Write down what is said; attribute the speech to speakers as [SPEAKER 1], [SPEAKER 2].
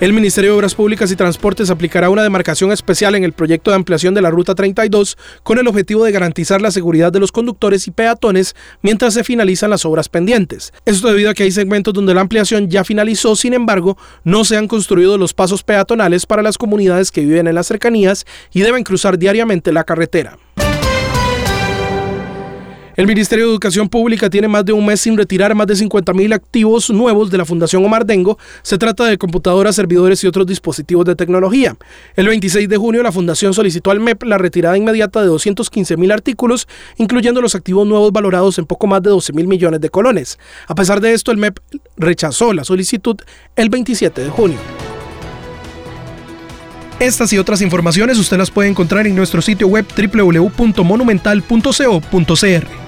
[SPEAKER 1] El Ministerio de Obras Públicas y Transportes aplicará una demarcación especial en el proyecto de ampliación de la Ruta 32 con el objetivo de garantizar la seguridad de los conductores y peatones mientras se finalizan las obras pendientes. Esto debido a que hay segmentos donde la ampliación ya finalizó, sin embargo, no se han construido los pasos peatonales para las comunidades que viven en las cercanías y deben cruzar diariamente la carretera. El Ministerio de Educación Pública tiene más de un mes sin retirar más de 50 mil activos nuevos de la Fundación Omar Dengo. Se trata de computadoras, servidores y otros dispositivos de tecnología. El 26 de junio, la Fundación solicitó al MEP la retirada inmediata de 215 mil artículos, incluyendo los activos nuevos valorados en poco más de 12 mil millones de colones. A pesar de esto, el MEP rechazó la solicitud el 27 de junio. Estas y otras informaciones usted las puede encontrar en nuestro sitio web www.monumental.co.cr.